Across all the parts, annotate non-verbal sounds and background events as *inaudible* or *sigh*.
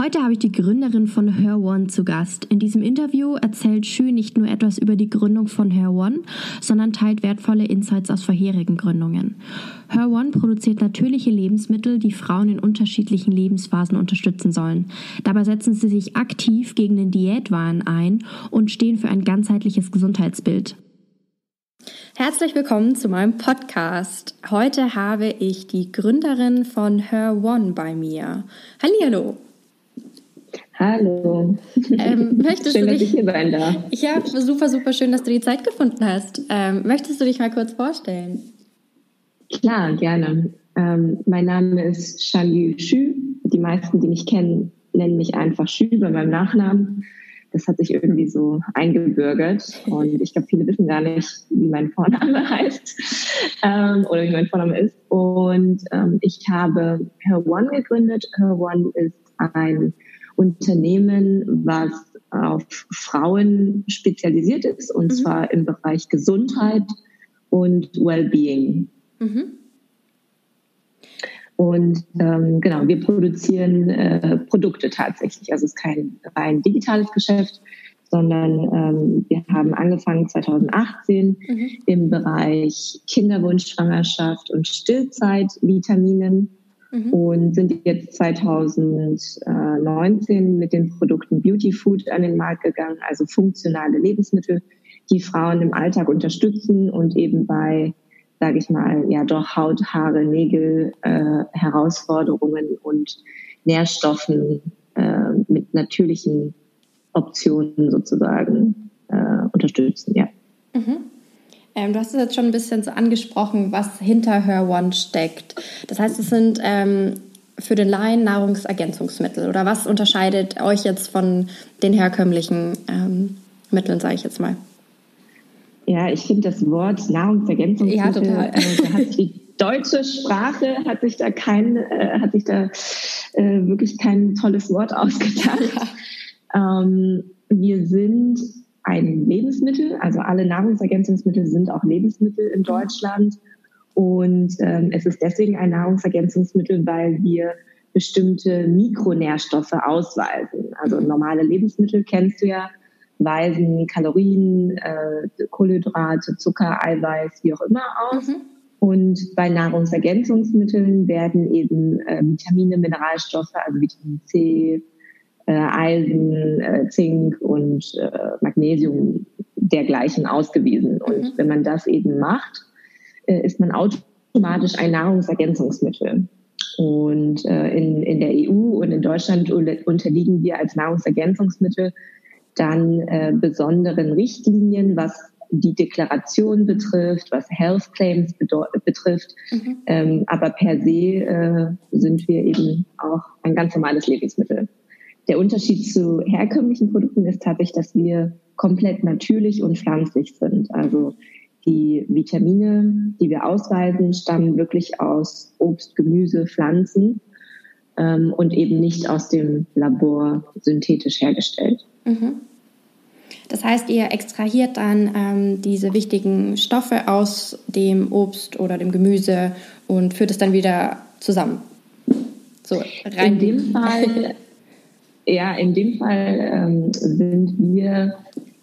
Heute habe ich die Gründerin von Her One zu Gast. In diesem Interview erzählt Xu nicht nur etwas über die Gründung von Her One, sondern teilt wertvolle Insights aus vorherigen Gründungen. Her One produziert natürliche Lebensmittel, die Frauen in unterschiedlichen Lebensphasen unterstützen sollen. Dabei setzen sie sich aktiv gegen den Diätwahn ein und stehen für ein ganzheitliches Gesundheitsbild. Herzlich willkommen zu meinem Podcast. Heute habe ich die Gründerin von Her One bei mir. Hallihallo. Hallo. Ähm, möchtest schön, du dich, dass ich hier sein darf. Ja, super, super schön, dass du die Zeit gefunden hast. Ähm, möchtest du dich mal kurz vorstellen? Klar, gerne. Ähm, mein Name ist Shanyu Xu. Die meisten, die mich kennen, nennen mich einfach Xu bei meinem Nachnamen. Das hat sich irgendwie so eingebürgert. Und ich glaube, viele wissen gar nicht, wie mein Vorname *laughs* heißt ähm, oder wie mein Vorname ist. Und ähm, ich habe Her One gegründet. Her One ist ein Unternehmen, was auf Frauen spezialisiert ist, und mhm. zwar im Bereich Gesundheit und Wellbeing. Mhm. Und ähm, genau, wir produzieren äh, Produkte tatsächlich. Also es ist kein rein digitales Geschäft, sondern ähm, wir haben angefangen 2018 mhm. im Bereich Kinderwunschschwangerschaft und Stillzeit Vitaminen mhm. und sind jetzt 2019 mit den Produkten Beauty Food an den Markt gegangen, also funktionale Lebensmittel, die Frauen im Alltag unterstützen und eben bei, sage ich mal, ja doch Haut, Haare, Nägel, äh, Herausforderungen und Nährstoffen äh, mit natürlichen Optionen sozusagen äh, unterstützen. Ja. Mhm. Ähm, du hast es jetzt schon ein bisschen so angesprochen, was hinter Her One steckt. Das heißt, es sind ähm, für den Laien Nahrungsergänzungsmittel oder was unterscheidet euch jetzt von den herkömmlichen ähm, Mitteln, sage ich jetzt mal? Ja, ich finde das Wort Nahrungsergänzungsmittel, ja. Äh, hat die deutsche Sprache hat sich da kein, äh, hat sich da äh, wirklich kein tolles Wort ausgedacht. ähm, wir sind ein Lebensmittel. Also alle Nahrungsergänzungsmittel sind auch Lebensmittel in Deutschland. Und ähm, es ist deswegen ein Nahrungsergänzungsmittel, weil wir bestimmte Mikronährstoffe ausweisen. Also normale Lebensmittel kennst du ja, weisen Kalorien, äh, Kohlenhydrate, Zucker, Eiweiß, wie auch immer aus. Mhm. Und bei Nahrungsergänzungsmitteln werden eben äh, Vitamine, Mineralstoffe, also Vitamin C, Eisen, äh, Zink und äh, Magnesium dergleichen ausgewiesen. Und mhm. wenn man das eben macht, äh, ist man automatisch ein Nahrungsergänzungsmittel. Und äh, in, in der EU und in Deutschland unterliegen wir als Nahrungsergänzungsmittel dann äh, besonderen Richtlinien, was die Deklaration betrifft, was Health Claims betrifft. Mhm. Ähm, aber per se äh, sind wir eben auch ein ganz normales Lebensmittel. Der Unterschied zu herkömmlichen Produkten ist tatsächlich, dass wir komplett natürlich und pflanzlich sind. Also die Vitamine, die wir ausweisen, stammen wirklich aus Obst, Gemüse, Pflanzen ähm, und eben nicht aus dem Labor synthetisch hergestellt. Mhm. Das heißt, ihr extrahiert dann ähm, diese wichtigen Stoffe aus dem Obst oder dem Gemüse und führt es dann wieder zusammen. So rein. In dem Fall *laughs* Ja, in dem Fall ähm, sind wir,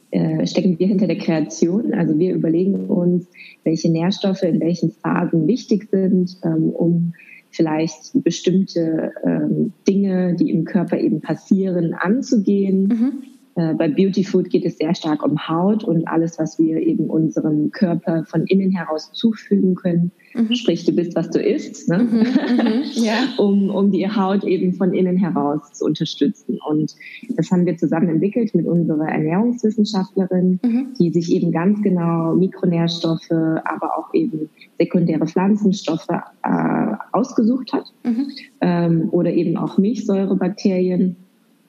äh, stecken wir hinter der Kreation. Also wir überlegen uns, welche Nährstoffe in welchen Phasen wichtig sind, ähm, um vielleicht bestimmte ähm, Dinge, die im Körper eben passieren, anzugehen. Mhm bei Beauty Food geht es sehr stark um Haut und alles, was wir eben unserem Körper von innen heraus zufügen können. Mhm. Sprich, du bist, was du isst, ne? Mhm, mhm, ja. *laughs* um, um die Haut eben von innen heraus zu unterstützen. Und das haben wir zusammen entwickelt mit unserer Ernährungswissenschaftlerin, mhm. die sich eben ganz genau Mikronährstoffe, aber auch eben sekundäre Pflanzenstoffe äh, ausgesucht hat mhm. ähm, oder eben auch Milchsäurebakterien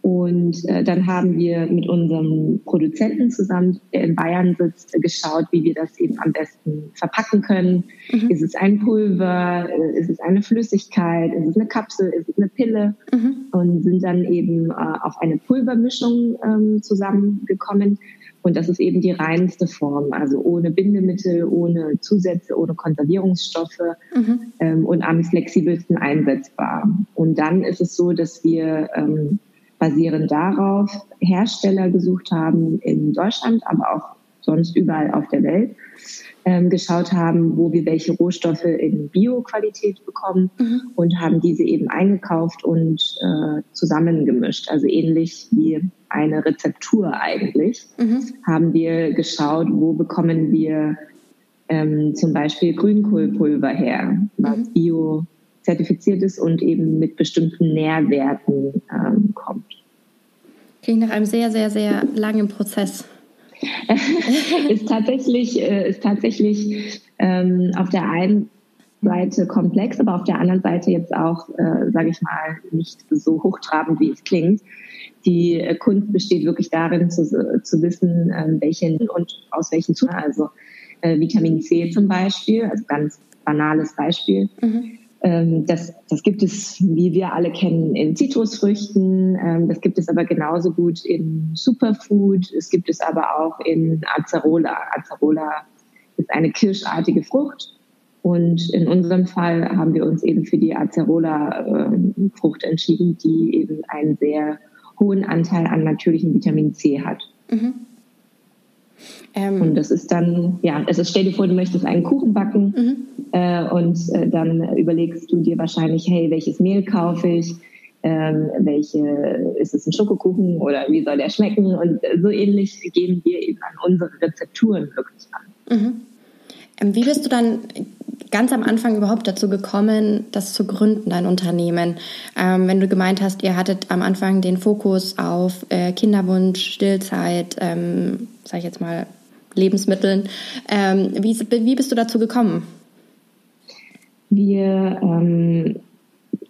Und äh, dann haben wir mit unserem Produzenten zusammen, der in Bayern sitzt, geschaut, wie wir das eben am besten verpacken können. Mhm. Ist es ein Pulver? Äh, ist es eine Flüssigkeit? Ist es eine Kapsel? Ist es eine Pille? Mhm. Und sind dann eben äh, auf eine Pulvermischung ähm, zusammengekommen. Und das ist eben die reinste Form, also ohne Bindemittel, ohne Zusätze, ohne Konservierungsstoffe mhm. ähm, und am flexibelsten einsetzbar. Und dann ist es so, dass wir ähm, basierend darauf Hersteller gesucht haben in Deutschland, aber auch sonst überall auf der Welt, ähm, geschaut haben, wo wir welche Rohstoffe in Bio-Qualität bekommen mhm. und haben diese eben eingekauft und äh, zusammengemischt. Also ähnlich wie eine Rezeptur eigentlich, mhm. haben wir geschaut, wo bekommen wir ähm, zum Beispiel Grünkohlpulver her, was mhm. bio zertifiziert ist und eben mit bestimmten Nährwerten ähm, kommt. Klingt nach einem sehr, sehr, sehr langen Prozess. *laughs* ist tatsächlich, äh, ist tatsächlich ähm, auf der einen Seite komplex, aber auf der anderen Seite jetzt auch, äh, sage ich mal, nicht so hochtrabend, wie es klingt. Die äh, Kunst besteht wirklich darin, zu, zu wissen, äh, welchen und aus welchen Zuständen, also äh, Vitamin C zum Beispiel, also ganz banales Beispiel. Mhm das, das gibt es, wie wir alle kennen, in Zitrusfrüchten. Ähm, das gibt es aber genauso gut in Superfood. Es gibt es aber auch in Acerola. Acerola ist eine kirschartige Frucht. Und in unserem Fall haben wir uns eben für die Acerola-Frucht ähm, entschieden, die eben einen sehr hohen Anteil an natürlichem Vitamin C hat. Mhm. Ähm, und das ist dann, ja, also stell dir vor, du möchtest einen Kuchen backen mhm. äh, und äh, dann überlegst du dir wahrscheinlich, hey, welches Mehl kaufe ich? Ähm, welche, ist es ein Schokokuchen oder wie soll der schmecken? Und so ähnlich gehen wir eben an unsere Rezepturen wirklich an. Mhm. Ähm, wie bist du dann ganz am Anfang überhaupt dazu gekommen, das zu gründen, dein Unternehmen? Ähm, wenn du gemeint hast, ihr hattet am Anfang den Fokus auf äh, Kinderwunsch, Stillzeit, ähm, sag ich jetzt mal, Lebensmitteln. Ähm, wie, wie bist du dazu gekommen? Wir, ähm,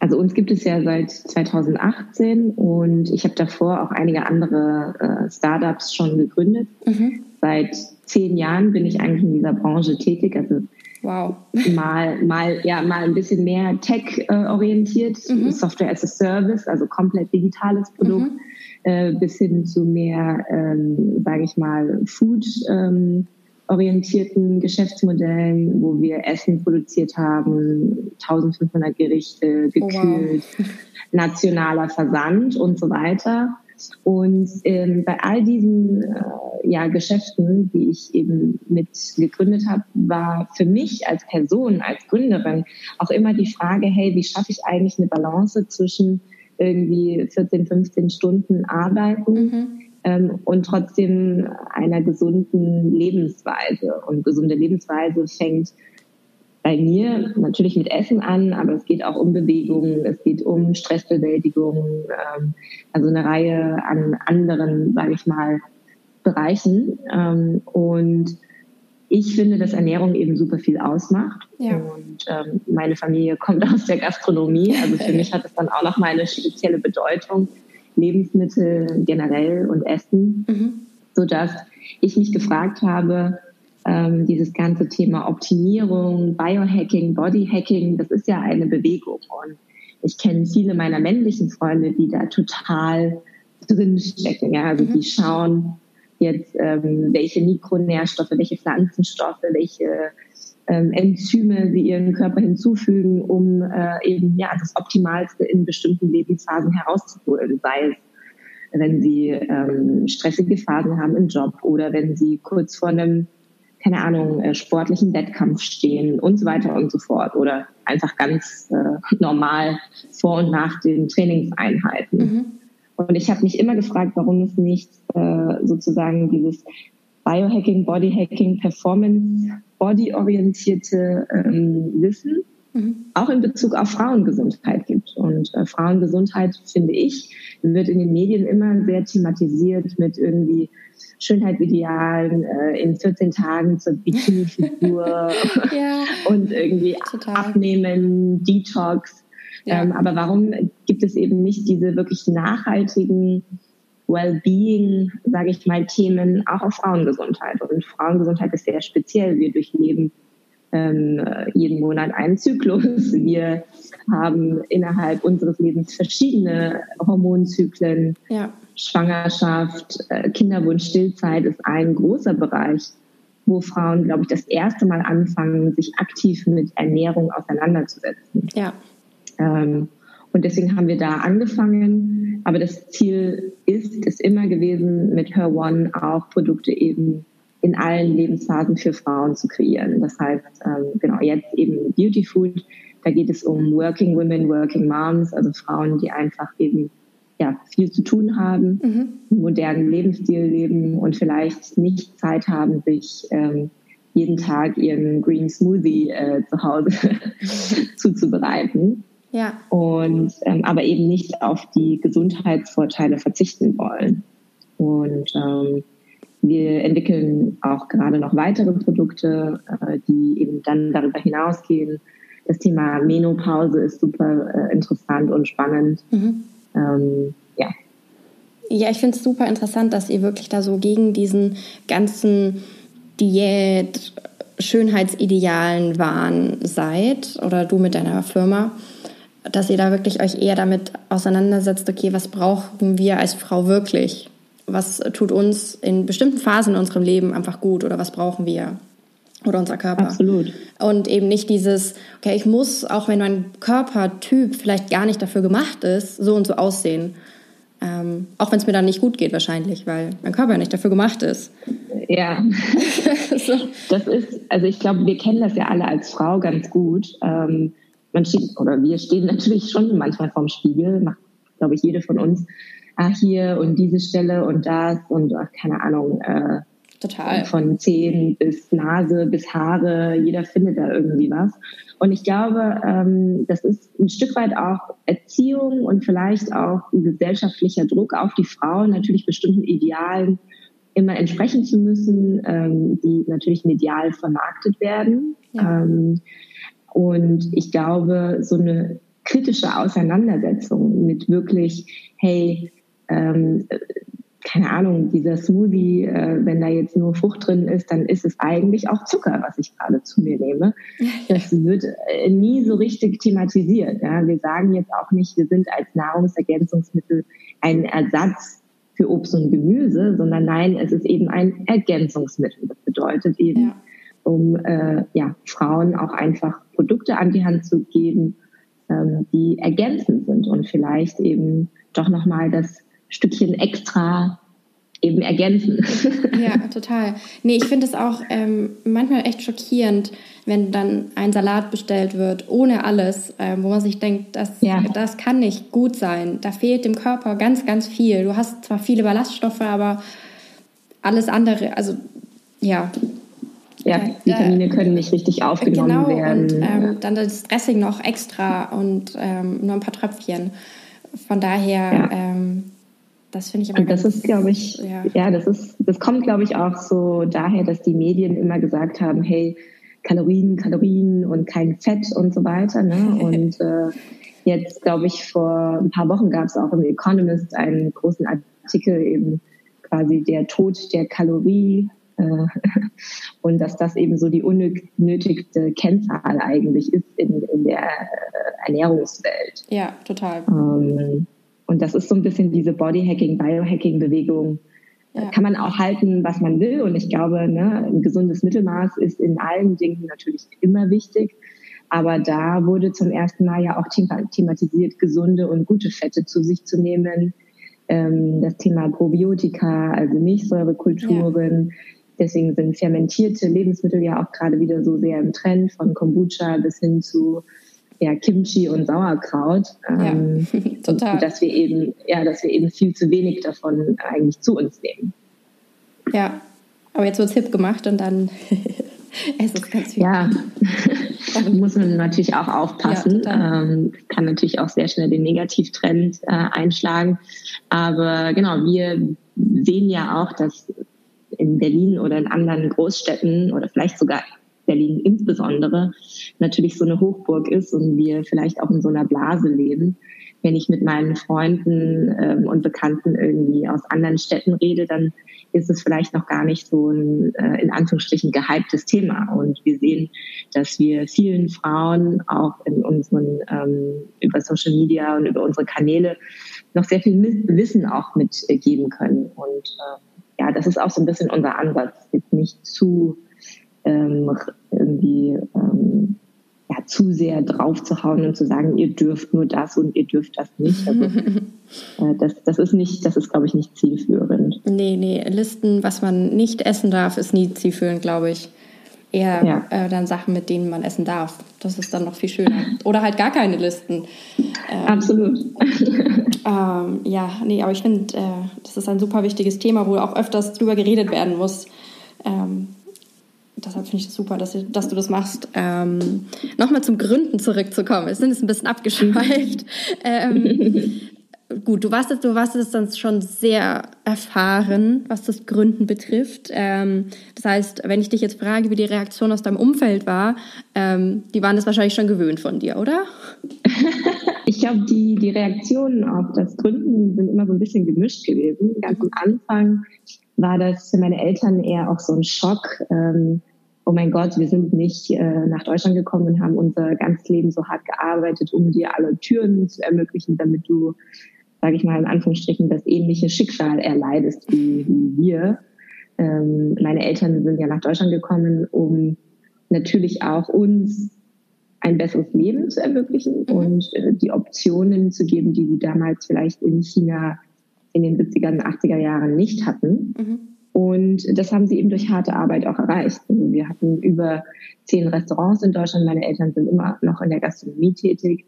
also uns gibt es ja seit 2018 und ich habe davor auch einige andere äh, Startups schon gegründet. Mhm. Seit zehn Jahren bin ich eigentlich in dieser Branche tätig, also Wow. Mal, mal, ja, mal ein bisschen mehr tech-orientiert, mhm. Software as a Service, also komplett digitales Produkt. Mhm äh, bis hin zu mehr, ähm, sage ich mal, Food. Ähm, orientierten Geschäftsmodellen, wo wir Essen produziert haben, 1500 Gerichte gekühlt, oh wow. nationaler Versand und so weiter. Und ähm, bei all diesen äh, ja, Geschäften, die ich eben mit gegründet habe, war für mich als Person, als Gründerin auch immer die Frage, hey, wie schaffe ich eigentlich eine Balance zwischen irgendwie 14, 15 Stunden arbeiten mhm. ähm, und trotzdem einer gesunden Lebensweise. Und gesunde Lebensweise fängt bei mir natürlich mit Essen an, aber es geht auch um Bewegung, es geht um Stressbewältigung, ähm, also eine Reihe an anderen, sage ich mal, Bereichen. Ähm, und ich finde, dass Ernährung eben super viel ausmacht. Ja. Und ähm, meine Familie kommt *laughs* aus der Gastronomie. Also für mich hat es dann auch noch mal eine spezielle Bedeutung. Lebensmittel generell und Essen, mhm. sodass ich mich gefragt habe, ähm, dieses ganze Thema Optimierung, Biohacking, Bodyhacking, das ist ja eine Bewegung. Und ich kenne viele meiner männlichen Freunde, die da total drinstecken. Ja? Also mhm. die schauen, jetzt ähm, welche Mikronährstoffe, welche Pflanzenstoffe, welche ähm, Enzyme sie ihren Körper hinzufügen, um äh, eben ja das Optimalste in bestimmten Lebensphasen herauszuholen, sei es wenn sie ähm, stressige Phasen haben im Job oder wenn sie kurz vor einem, keine Ahnung, äh, sportlichen Wettkampf stehen und so weiter und so fort oder einfach ganz äh, normal vor und nach den Trainingseinheiten. Mhm. Und ich habe mich immer gefragt, warum es nicht äh, sozusagen dieses Biohacking, Bodyhacking, Performance, Body-orientierte ähm, Wissen mhm. auch in Bezug auf Frauengesundheit gibt. Und äh, Frauengesundheit, finde ich, wird in den Medien immer sehr thematisiert mit irgendwie Schönheitsidealen äh, in 14 Tagen zur Bikini-Figur *laughs* ja, *laughs* und irgendwie total. Abnehmen, Detox. Ja. Ähm, aber warum gibt es eben nicht diese wirklich nachhaltigen Wellbeing, sage ich mal, Themen auch auf Frauengesundheit? Und Frauengesundheit ist sehr speziell. Wir durchleben ähm, jeden Monat einen Zyklus. Wir haben innerhalb unseres Lebens verschiedene Hormonzyklen. Ja. Schwangerschaft, äh, Kinderwunsch, Stillzeit ist ein großer Bereich, wo Frauen, glaube ich, das erste Mal anfangen, sich aktiv mit Ernährung auseinanderzusetzen. Ja. Ähm, und deswegen haben wir da angefangen. Aber das Ziel ist, ist immer gewesen, mit Her One auch Produkte eben in allen Lebensphasen für Frauen zu kreieren. Das heißt, ähm, genau, jetzt eben Beauty Food, da geht es um Working Women, Working Moms, also Frauen, die einfach eben ja, viel zu tun haben, mhm. einen modernen Lebensstil leben und vielleicht nicht Zeit haben, sich ähm, jeden Tag ihren Green Smoothie äh, zu Hause *laughs* zuzubereiten. Ja. Und ähm, aber eben nicht auf die Gesundheitsvorteile verzichten wollen. Und ähm, wir entwickeln auch gerade noch weitere Produkte, äh, die eben dann darüber hinausgehen. Das Thema Menopause ist super äh, interessant und spannend. Mhm. Ähm, ja. Ja, ich finde es super interessant, dass ihr wirklich da so gegen diesen ganzen Diät, Schönheitsidealen waren seid oder du mit deiner Firma, dass ihr da wirklich euch eher damit auseinandersetzt, okay, was brauchen wir als Frau wirklich? Was tut uns in bestimmten Phasen in unserem Leben einfach gut oder was brauchen wir? Oder unser Körper. Absolut. Und eben nicht dieses, okay, ich muss, auch wenn mein Körpertyp vielleicht gar nicht dafür gemacht ist, so und so aussehen. Ähm, auch wenn es mir dann nicht gut geht wahrscheinlich, weil mein Körper nicht dafür gemacht ist. Ja. *laughs* *laughs* so. Das ist, also ich glaube, wir kennen das ja alle als Frau ganz gut. Ähm, man steht, oder wir stehen natürlich schon manchmal vorm Spiegel, macht, glaube ich, jede von uns. Ah, hier und diese Stelle und das und ach, keine Ahnung. Äh, Total. Von Zehen bis Nase bis Haare, jeder findet da irgendwie was. Und ich glaube, ähm, das ist ein Stück weit auch Erziehung und vielleicht auch ein gesellschaftlicher Druck auf die Frauen, natürlich bestimmten Idealen immer entsprechen zu müssen, ähm, die natürlich medial vermarktet werden. Ja. Ähm, und ich glaube, so eine kritische Auseinandersetzung mit wirklich, hey, ähm, keine Ahnung, dieser Smoothie, äh, wenn da jetzt nur Frucht drin ist, dann ist es eigentlich auch Zucker, was ich gerade zu mir nehme. *laughs* Das wird äh, nie so richtig thematisiert. Ja? Wir sagen jetzt auch nicht, wir sind als Nahrungsergänzungsmittel ein Ersatz für Obst und Gemüse, sondern nein, es ist eben ein Ergänzungsmittel. Das bedeutet eben, ja. Um äh, ja, Frauen auch einfach Produkte an die Hand zu geben, ähm, die ergänzend sind und vielleicht eben doch nochmal das Stückchen extra eben ergänzen. *laughs* Ja, total. Nee, ich finde es auch ähm, manchmal echt schockierend, wenn dann ein Salat bestellt wird, ohne alles, ähm, wo man sich denkt, das, ja. das kann nicht gut sein. Da fehlt dem Körper ganz, ganz viel. Du hast zwar viele Ballaststoffe, aber alles andere, also ja. Ja, Vitamine können nicht richtig aufgenommen genau, werden. Und ähm, dann das Dressing noch extra und ähm, nur ein paar Tröpfchen. Von daher, ja. ähm, das finde ich aber Und das ist, glaube ich, ja. ja, das ist, das kommt, glaube ich, auch so daher, dass die Medien immer gesagt haben, hey, Kalorien, Kalorien und kein Fett und so weiter. Ne? *laughs* Und äh, jetzt, glaube ich, vor ein paar Wochen gab es auch im Economist einen großen Artikel eben quasi der Tod der Kalorie *laughs* und dass das eben so die unnötigste Kennzahl eigentlich ist in, in der äh, Ernährungswelt. Ja, total. Ähm, und das ist so ein bisschen diese Bodyhacking, Biohacking-Bewegung. Ja. Kann man auch halten, was man will. Und ich glaube, ne, ein gesundes Mittelmaß ist in allen Dingen natürlich immer wichtig. Aber da wurde zum ersten Mal ja auch thematisiert, gesunde und gute Fette zu sich zu nehmen. Ähm, das Thema Probiotika, also Milchsäurekulturen. Ja. Deswegen sind fermentierte Lebensmittel ja auch gerade wieder so sehr im Trend, von Kombucha bis hin zu ja, Kimchi und Sauerkraut. Ähm, ja, *laughs* total. Dass wir eben, ja, dass wir eben viel zu wenig davon eigentlich zu uns nehmen. Ja, aber jetzt wird es hip gemacht und dann *laughs* es ist ganz viel. Ja, da *laughs* muss man natürlich auch aufpassen. Ja, ähm, kann natürlich auch sehr schnell den Negativtrend äh, einschlagen. Aber genau, wir sehen ja auch, dass in Berlin oder in anderen Großstädten oder vielleicht sogar Berlin insbesondere natürlich so eine Hochburg ist und wir vielleicht auch in so einer Blase leben. Wenn ich mit meinen Freunden ähm, und Bekannten irgendwie aus anderen Städten rede, dann ist es vielleicht noch gar nicht so ein äh, in Anführungsstrichen gehyptes Thema. Und wir sehen, dass wir vielen Frauen auch in unseren ähm, über Social Media und über unsere Kanäle noch sehr viel Wissen auch mitgeben können. Und äh, ja, das ist auch so ein bisschen unser Ansatz, jetzt nicht zu ähm, irgendwie ähm, ja, zu sehr draufzuhauen und zu sagen, ihr dürft nur das und ihr dürft das nicht. Also, *laughs* äh, das, das ist nicht, das ist, glaube ich, nicht zielführend. Nee, nee, Listen, was man nicht essen darf, ist nie zielführend, glaube ich. Eher ja. äh, dann Sachen, mit denen man essen darf. Das ist dann noch viel schöner. Oder halt gar keine Listen. Ähm, Absolut. *laughs* ähm, ja, nee, aber ich finde, äh, das ist ein super wichtiges Thema, wo auch öfters drüber geredet werden muss. Ähm, deshalb finde ich das super, dass, dass, du das machst. Ähm, Nochmal zum Gründen zurückzukommen. Wir sind jetzt ein bisschen abgeschweift. *laughs* ähm, gut, du warst, du warst jetzt dann schon sehr erfahren, was das Gründen betrifft. Ähm, das heißt, wenn ich dich jetzt frage, wie die Reaktion aus deinem Umfeld war, ähm, die waren das wahrscheinlich schon gewöhnt von dir, oder? *laughs* ich glaube, die, die Reaktionen auf das Gründen sind immer so ein bisschen gemischt gewesen. Ganz am Anfang war das für meine Eltern eher auch so ein Schock. Ähm, oh mein Gott, wir sind nicht äh, nach Deutschland gekommen und haben unser ganzes Leben so hart gearbeitet, um dir alle Türen zu ermöglichen, damit du, sage ich mal in Anführungsstrichen, das ähnliche Schicksal erleidest wie, wie wir. Ähm, meine Eltern sind ja nach Deutschland gekommen, um natürlich auch uns ein besseres Leben zu ermöglichen mhm. und äh, die Optionen zu geben, die sie damals vielleicht in China in den 70er und 80er Jahren nicht hatten. Mhm. Und das haben sie eben durch harte Arbeit auch erreicht. Also wir hatten über zehn Restaurants in Deutschland. Meine Eltern sind immer noch in der Gastronomie tätig.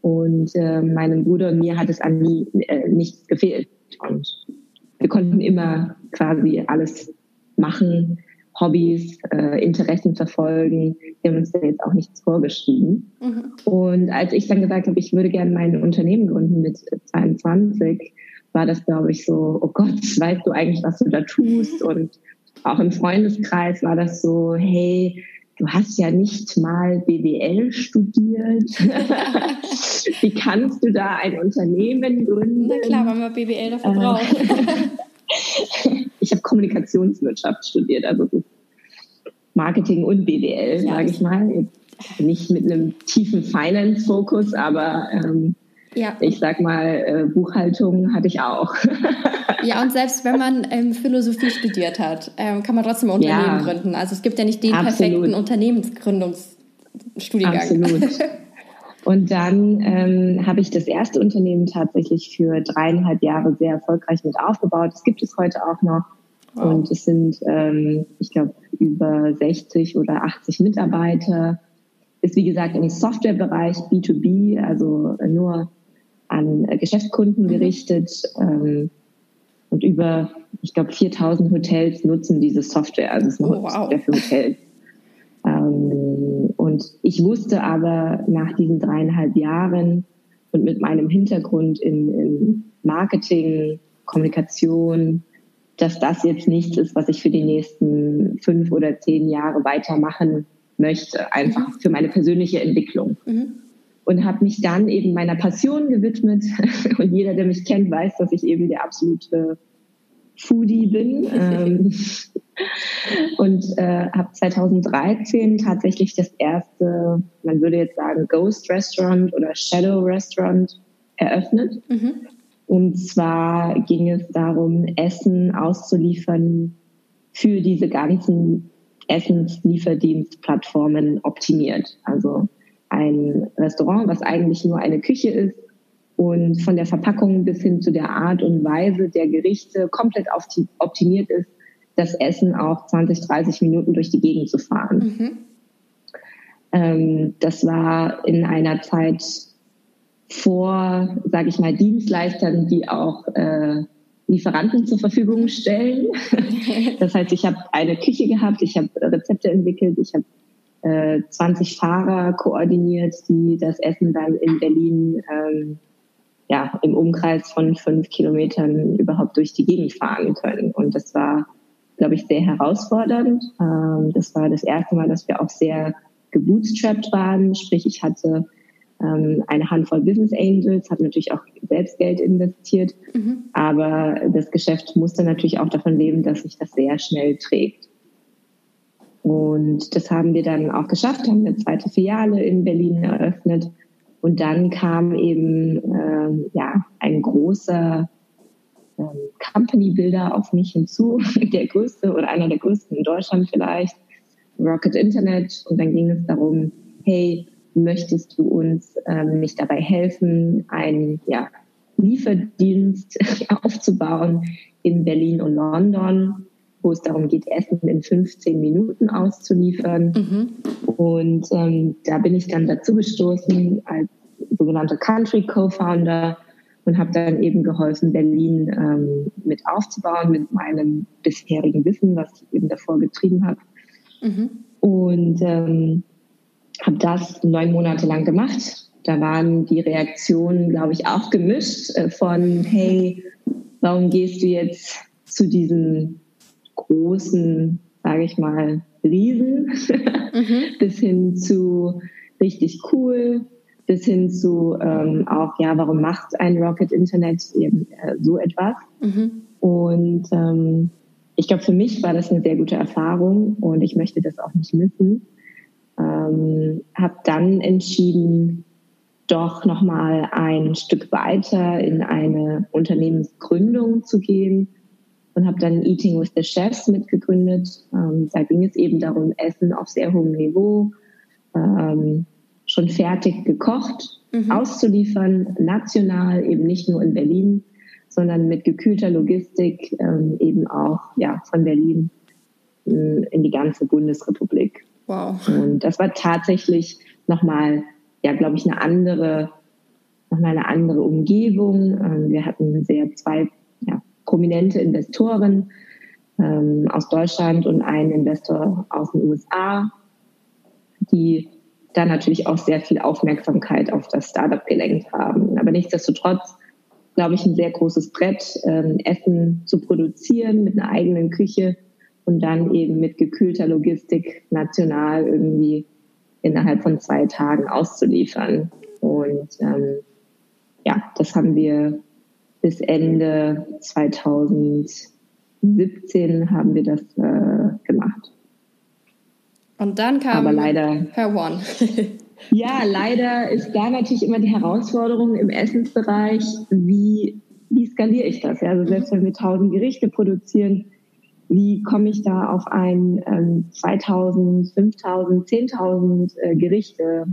Und äh, meinem Bruder und mir hat es an nie äh, nichts gefehlt. Und wir konnten immer quasi alles machen, Hobbys, äh, Interessen verfolgen. Wir haben uns da jetzt auch nichts vorgeschrieben. Mhm. Und als ich dann gesagt habe, ich würde gerne mein Unternehmen gründen mit 22, war das, glaube ich, so, oh Gott, weißt du eigentlich, was du da tust? *laughs* Und auch im Freundeskreis war das so, hey, du hast ja nicht mal BWL studiert. *laughs* Wie kannst du da ein Unternehmen gründen? Na klar, weil man BWL dafür äh, braucht. *laughs* ich habe Kommunikationswirtschaft studiert, also Marketing und BWL, ja, sage ich mal. Nicht mit einem tiefen Finance-Fokus, aber ähm, ja. Ich sag mal, äh, Buchhaltung hatte ich auch. *laughs* ja, und selbst wenn man ähm, Philosophie studiert hat, ähm, kann man trotzdem Unternehmen ja. gründen. Also es gibt ja nicht den Absolut. perfekten Unternehmensgründungsstudiengang. Absolut. Und dann ähm, habe ich das erste Unternehmen tatsächlich für dreieinhalb Jahre sehr erfolgreich mit aufgebaut. Das gibt es heute auch noch. Wow. Und es sind, ähm, ich glaube, über 60 oder 80 Mitarbeiter. Ist wie gesagt im Softwarebereich B2B, also nur an Geschäftskunden mhm. gerichtet. Ähm, und über, ich glaube, 4000 Hotels nutzen diese Software. Also es ist eine oh, wow. Software für Hotels. Ähm, und ich wusste aber nach diesen dreieinhalb Jahren und mit meinem Hintergrund in, in Marketing, Kommunikation, dass das jetzt nichts ist, was ich für die nächsten fünf oder zehn Jahre weitermachen möchte, einfach mhm. für meine persönliche Entwicklung. Mhm und habe mich dann eben meiner Passion gewidmet. *laughs* Und jeder, der mich kennt, weiß, dass ich eben der absolute Foodie bin. *laughs* Ähm, und äh, habe 2013 tatsächlich das erste, man würde jetzt sagen, Ghost Restaurant oder Shadow Restaurant eröffnet. Mhm. Und zwar ging es darum, Essen auszuliefern für diese ganzen Essenslieferdienstplattformen optimiert. Also ein Restaurant, was eigentlich nur eine Küche ist und von der Verpackung bis hin zu der Art und Weise der Gerichte komplett optimiert ist, das Essen auch 20, 30 Minuten durch die Gegend zu fahren. Mhm. Ähm, das war in einer Zeit vor, sage ich mal, Dienstleistern, die auch äh, Lieferanten zur Verfügung stellen. *laughs* Das heißt, ich habe eine Küche gehabt, ich habe Rezepte entwickelt, ich habe 20 äh, Fahrer koordiniert, die das Essen dann in Berlin ähm, ja, im Umkreis von fünf Kilometern überhaupt durch die Gegend fahren können. Und das war glaube ich, sehr herausfordernd. Ähm, das war das erste Mal, dass wir auch sehr gebootstrapped waren. Sprich, ich hatte ähm, eine Handvoll Business Angels, habe natürlich auch selbst Geld investiert. Mhm. Aber das Geschäft musste natürlich auch davon leben, dass sich das sehr schnell trägt. Und das haben wir dann auch geschafft, haben eine zweite Filiale in Berlin eröffnet. Und dann kam eben ähm, ja, ein großer ähm, Company Builder auf mich hinzu, *laughs* der größte oder einer der größten in Deutschland vielleicht, Rocket Internet. Und dann ging es darum, hey, möchtest du uns ähm, nicht dabei helfen, einen ja, Lieferdienst *laughs* aufzubauen in Berlin und London, wo es darum geht, Essen in 15 Minuten auszuliefern. Mhm. Und ähm, da bin ich dann dazu gestoßen als sogenannter Country Co-Founder und habe dann eben geholfen, Berlin ähm, mit aufzubauen mit meinem bisherigen Wissen, was ich eben davor getrieben habe. Mhm. Und ähm, habe das neun Monate lang gemacht. Da waren die Reaktionen, glaube ich, auch gemischt äh, von, hey, warum gehst du jetzt zu diesen großen, sage ich mal, Riesen, mhm. *laughs* bis hin zu richtig cool, bis hin zu ähm, auch, ja, warum macht ein Rocket Internet eben äh, so etwas? Mhm. Und ähm, ich glaube, für mich war das eine sehr gute Erfahrung und ich möchte das auch nicht missen. Ähm, habe dann entschieden, doch nochmal ein Stück weiter in eine Unternehmensgründung zu gehen und habe dann Eating with the Chefs mitgegründet. Ähm, da ging es eben darum, Essen auf sehr hohem Niveau, ähm, schon fertig gekocht, mhm. auszuliefern, national, eben nicht nur in Berlin, sondern mit gekühlter Logistik ähm, eben auch ja, von Berlin äh, in die ganze Bundesrepublik. Wow. Und das war tatsächlich nochmal, ja, glaube ich, eine andere, nochmal eine andere Umgebung. Ähm, wir hatten sehr zwei ja, prominente Investoren ähm, aus Deutschland und einen Investor aus den USA, die da natürlich auch sehr viel Aufmerksamkeit auf das Startup gelenkt haben. Aber nichtsdestotrotz, glaube ich, ein sehr großes Brett, ähm, Essen zu produzieren mit einer eigenen Küche und dann eben mit gekühlter Logistik national irgendwie innerhalb von zwei Tagen auszuliefern. Und ähm, ja, das haben wir bis Ende 2017 haben wir das äh, gemacht. Und dann kam Aber leider, Her One. *laughs* ja, leider ist da natürlich immer die Herausforderung im Essensbereich, wie, wie skaliere ich das? Ja, also selbst wenn wir tausend Gerichte produzieren, wie komme ich da auf ein ähm, 2000, 5000, 10.000 äh, Gerichte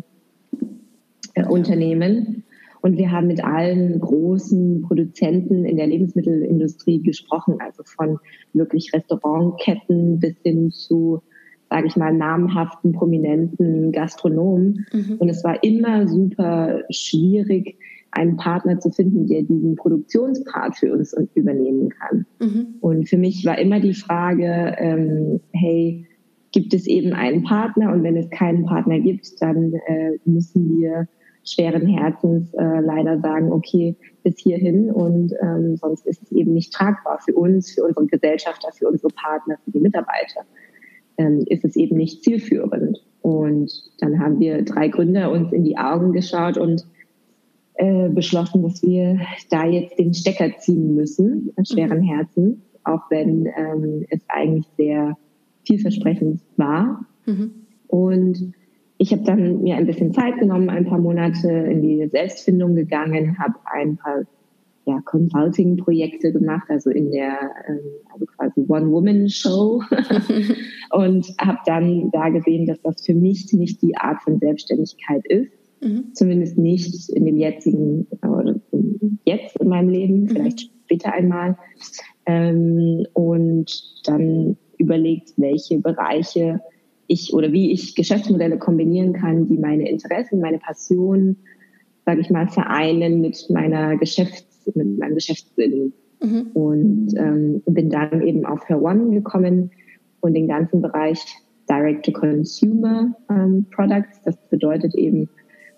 äh, Unternehmen? Und wir haben mit allen großen Produzenten in der Lebensmittelindustrie gesprochen, also von wirklich Restaurantketten bis hin zu sage ich mal, namhaften, prominenten Gastronomen. Mhm. Und es war immer super schwierig, einen Partner zu finden, der diesen Produktionspart für uns übernehmen kann. Mhm. Und für mich war immer die Frage, ähm, hey, gibt es eben einen Partner? Und wenn es keinen Partner gibt, dann äh, müssen wir schweren Herzens äh, leider sagen, okay, bis hierhin und ähm, sonst ist es eben nicht tragbar für uns, für unsere Gesellschafter, für unsere Partner, für die Mitarbeiter ähm, ist es eben nicht zielführend. Und dann haben wir drei Gründer uns in die Augen geschaut und äh, beschlossen, dass wir da jetzt den Stecker ziehen müssen, schweren mhm. Herzen, auch wenn ähm, es eigentlich sehr vielversprechend war. Mhm. Und ich habe dann mir ein bisschen Zeit genommen, ein paar Monate in die Selbstfindung gegangen, habe ein paar ja, Consulting-Projekte gemacht, also in der ähm, also quasi One-Woman-Show *laughs* und habe dann da gesehen, dass das für mich nicht die Art von Selbstständigkeit ist, mhm. zumindest nicht in dem jetzigen oder jetzt in meinem Leben, mhm. vielleicht mhm. später einmal ähm, und dann überlegt, welche Bereiche ich oder wie ich Geschäftsmodelle kombinieren kann, die meine Interessen, meine Passionen, sage ich mal, vereinen mit meiner Geschäfts mit meinem Geschäftssinn. Mhm. Und ähm, bin dann eben auf Her One gekommen und den ganzen Bereich Direct-to-Consumer ähm, Products. Das bedeutet eben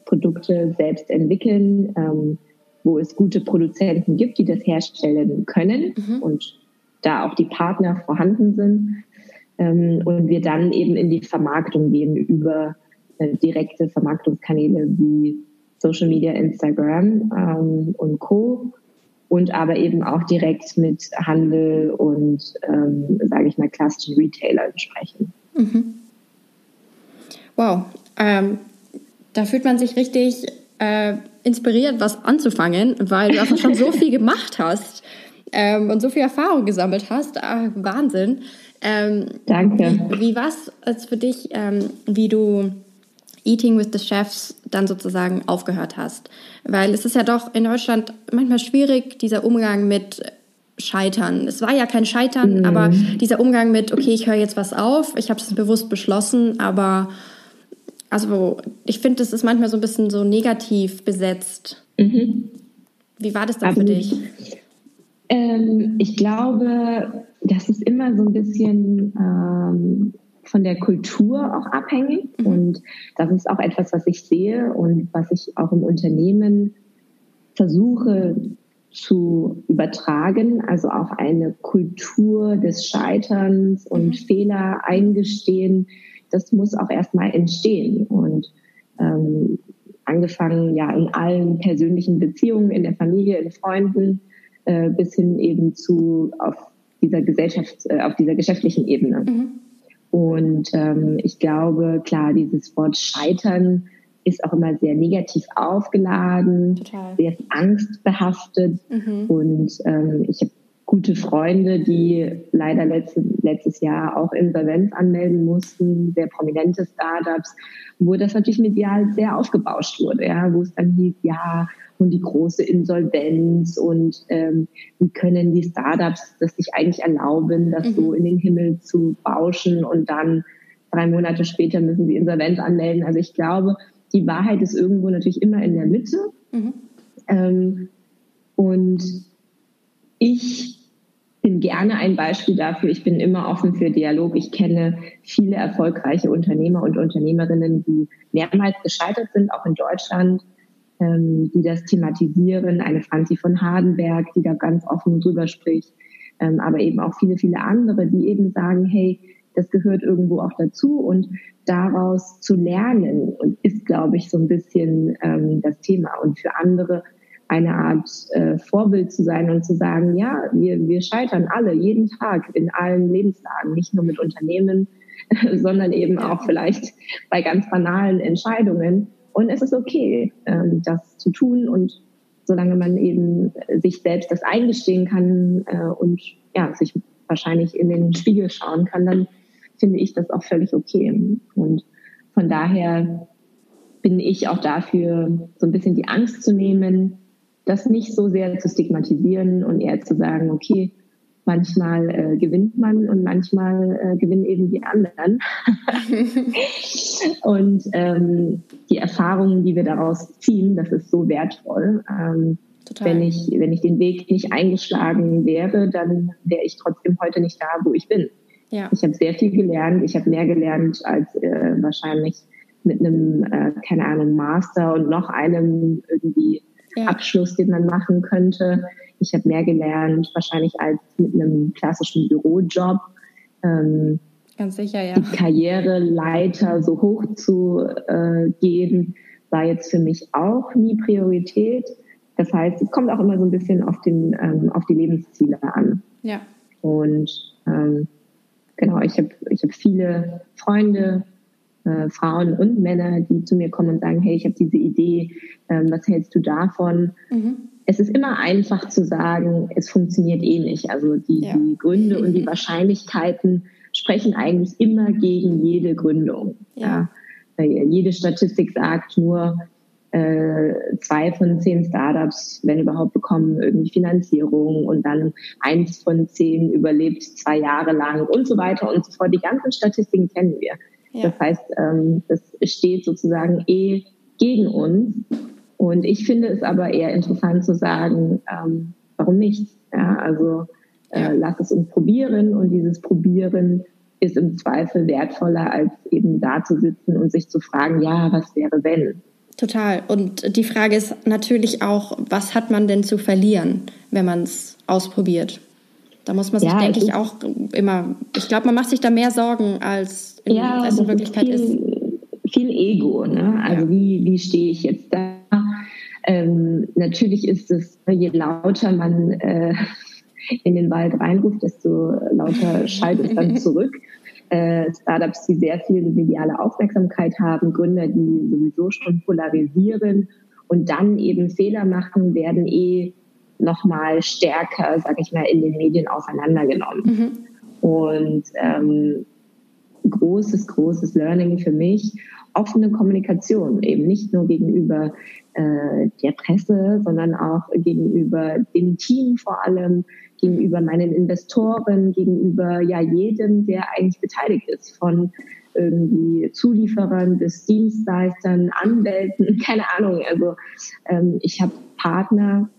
Produkte selbst entwickeln, ähm, wo es gute Produzenten gibt, die das herstellen können. Mhm. Und da auch die Partner vorhanden sind ähm, und wir dann eben in die Vermarktung gehen über äh, direkte Vermarktungskanäle wie Social Media, Instagram ähm, und Co. Und aber eben auch direkt mit Handel und, ähm, sage ich mal, klassischen Retailern sprechen. Mhm. Wow, ähm, da fühlt man sich richtig äh, inspiriert, was anzufangen, weil du einfach schon so *laughs* viel gemacht hast ähm, und so viel Erfahrung gesammelt hast. Ah, Wahnsinn. Ähm, Danke. Wie, wie war es für dich, ähm, wie du Eating with the Chefs dann sozusagen aufgehört hast? Weil es ist ja doch in Deutschland manchmal schwierig, dieser Umgang mit Scheitern. Es war ja kein Scheitern, mhm. aber dieser Umgang mit, okay, ich höre jetzt was auf, ich habe es bewusst beschlossen, aber also ich finde, das ist manchmal so ein bisschen so negativ besetzt. Mhm. Wie war das dann aber für dich? Ähm, ich glaube, das ist immer so ein bisschen ähm, von der Kultur auch abhängig. Mhm. Und das ist auch etwas, was ich sehe und was ich auch im Unternehmen versuche zu übertragen, also auch eine Kultur des Scheiterns und mhm. Fehler eingestehen, das muss auch erstmal entstehen. Und ähm, angefangen ja in allen persönlichen Beziehungen, in der Familie, in Freunden, äh, bis hin eben zu auf dieser Gesellschaft, äh, auf dieser geschäftlichen Ebene. Mhm. Und ähm, ich glaube, klar, dieses Wort Scheitern ist auch immer sehr negativ aufgeladen, Total. sehr angstbehaftet. Mhm. Und ähm, ich habe gute Freunde, die leider letzte, letztes Jahr auch Insolvenz anmelden mussten, sehr prominente Startups, wo das natürlich medial sehr aufgebauscht wurde, ja, wo es dann hieß, ja, und die große Insolvenz und ähm, wie können die Startups das sich eigentlich erlauben, das mhm. so in den Himmel zu bauschen und dann drei Monate später müssen sie Insolvenz anmelden. Also ich glaube, die Wahrheit ist irgendwo natürlich immer in der Mitte. Mhm. Ähm, und ich bin gerne ein Beispiel dafür. Ich bin immer offen für Dialog. Ich kenne viele erfolgreiche Unternehmer und Unternehmerinnen, die mehrmals gescheitert sind, auch in Deutschland, ähm, die das thematisieren. Eine Franzi von Hardenberg, die da ganz offen drüber spricht. Ähm, aber eben auch viele, viele andere, die eben sagen, hey, das gehört irgendwo auch dazu und daraus zu lernen und ist, glaube ich, so ein bisschen ähm, das Thema. Und für andere eine Art äh, Vorbild zu sein und zu sagen, ja, wir, wir scheitern alle jeden Tag in allen Lebenslagen, nicht nur mit Unternehmen, *laughs* sondern eben auch vielleicht bei ganz banalen Entscheidungen. Und es ist okay, ähm, das zu tun und solange man eben sich selbst das eingestehen kann äh, und ja, sich wahrscheinlich in den Spiegel schauen kann, dann finde ich das auch völlig okay. Und von daher bin ich auch dafür, so ein bisschen die Angst zu nehmen, das nicht so sehr zu stigmatisieren und eher zu sagen, okay, manchmal äh, gewinnt man und manchmal äh, gewinnen eben die anderen. *laughs* und ähm, die Erfahrungen, die wir daraus ziehen, das ist so wertvoll. Ähm, wenn ich, wenn ich den Weg nicht eingeschlagen wäre, dann wäre ich trotzdem heute nicht da, wo ich bin. Ja. Ich habe sehr viel gelernt. Ich habe mehr gelernt als äh, wahrscheinlich mit einem, äh, keine Ahnung, Master und noch einem irgendwie ja. Abschluss, den man machen könnte. Ich habe mehr gelernt, wahrscheinlich als mit einem klassischen Bürojob. Ähm, Ganz sicher, ja. Die Karriereleiter so hoch zu äh, gehen, war jetzt für mich auch nie Priorität. Das heißt, es kommt auch immer so ein bisschen auf, den, ähm, auf die Lebensziele an. Ja. Und ähm, genau, ich habe ich hab viele Freunde, äh, Frauen und Männer, die zu mir kommen und sagen, hey, ich habe diese Idee, ähm, was hältst du davon? Mhm. Es ist immer einfach zu sagen, es funktioniert eh nicht. Also die, ja. die Gründe und die Wahrscheinlichkeiten sprechen eigentlich immer gegen jede Gründung. Ja. ja. Jede Statistik sagt nur, äh, zwei von zehn Startups, wenn überhaupt, bekommen irgendwie Finanzierung und dann eins von zehn überlebt zwei Jahre lang und so weiter und so fort. Die ganzen Statistiken kennen wir. Ja. Das heißt, ähm, das steht sozusagen eh gegen uns. Und ich finde es aber eher interessant zu sagen, ähm, warum nicht? Ja, also äh, lass es uns probieren und dieses Probieren ist im Zweifel wertvoller, als eben da zu sitzen und sich zu fragen, ja, was wäre wenn? Total. Und die Frage ist natürlich auch, was hat man denn zu verlieren, wenn man es ausprobiert? Da muss man sich, ja, denke ich, auch immer, ich glaube, man macht sich da mehr Sorgen, als in, ja, als in Wirklichkeit ist. Viel, ist. viel Ego, ne? Also ja. wie, wie stehe ich jetzt da? Ähm, natürlich ist es, je lauter man äh, in den Wald reinruft, desto lauter *laughs* schallt es dann zurück. Äh, Startups, die sehr viel mediale Aufmerksamkeit haben, Gründer, die sowieso schon polarisieren und dann eben Fehler machen, werden eh nochmal stärker, sag ich mal, in den Medien auseinandergenommen. Mhm. Und ähm, großes, großes Learning für mich, offene Kommunikation, eben nicht nur gegenüber äh, der Presse, sondern auch gegenüber dem Team vor allem, gegenüber meinen Investoren, gegenüber ja jedem, der eigentlich beteiligt ist, von irgendwie Zulieferern bis Dienstleistern, Anwälten, *laughs* keine Ahnung. Also ähm, ich habe Partner,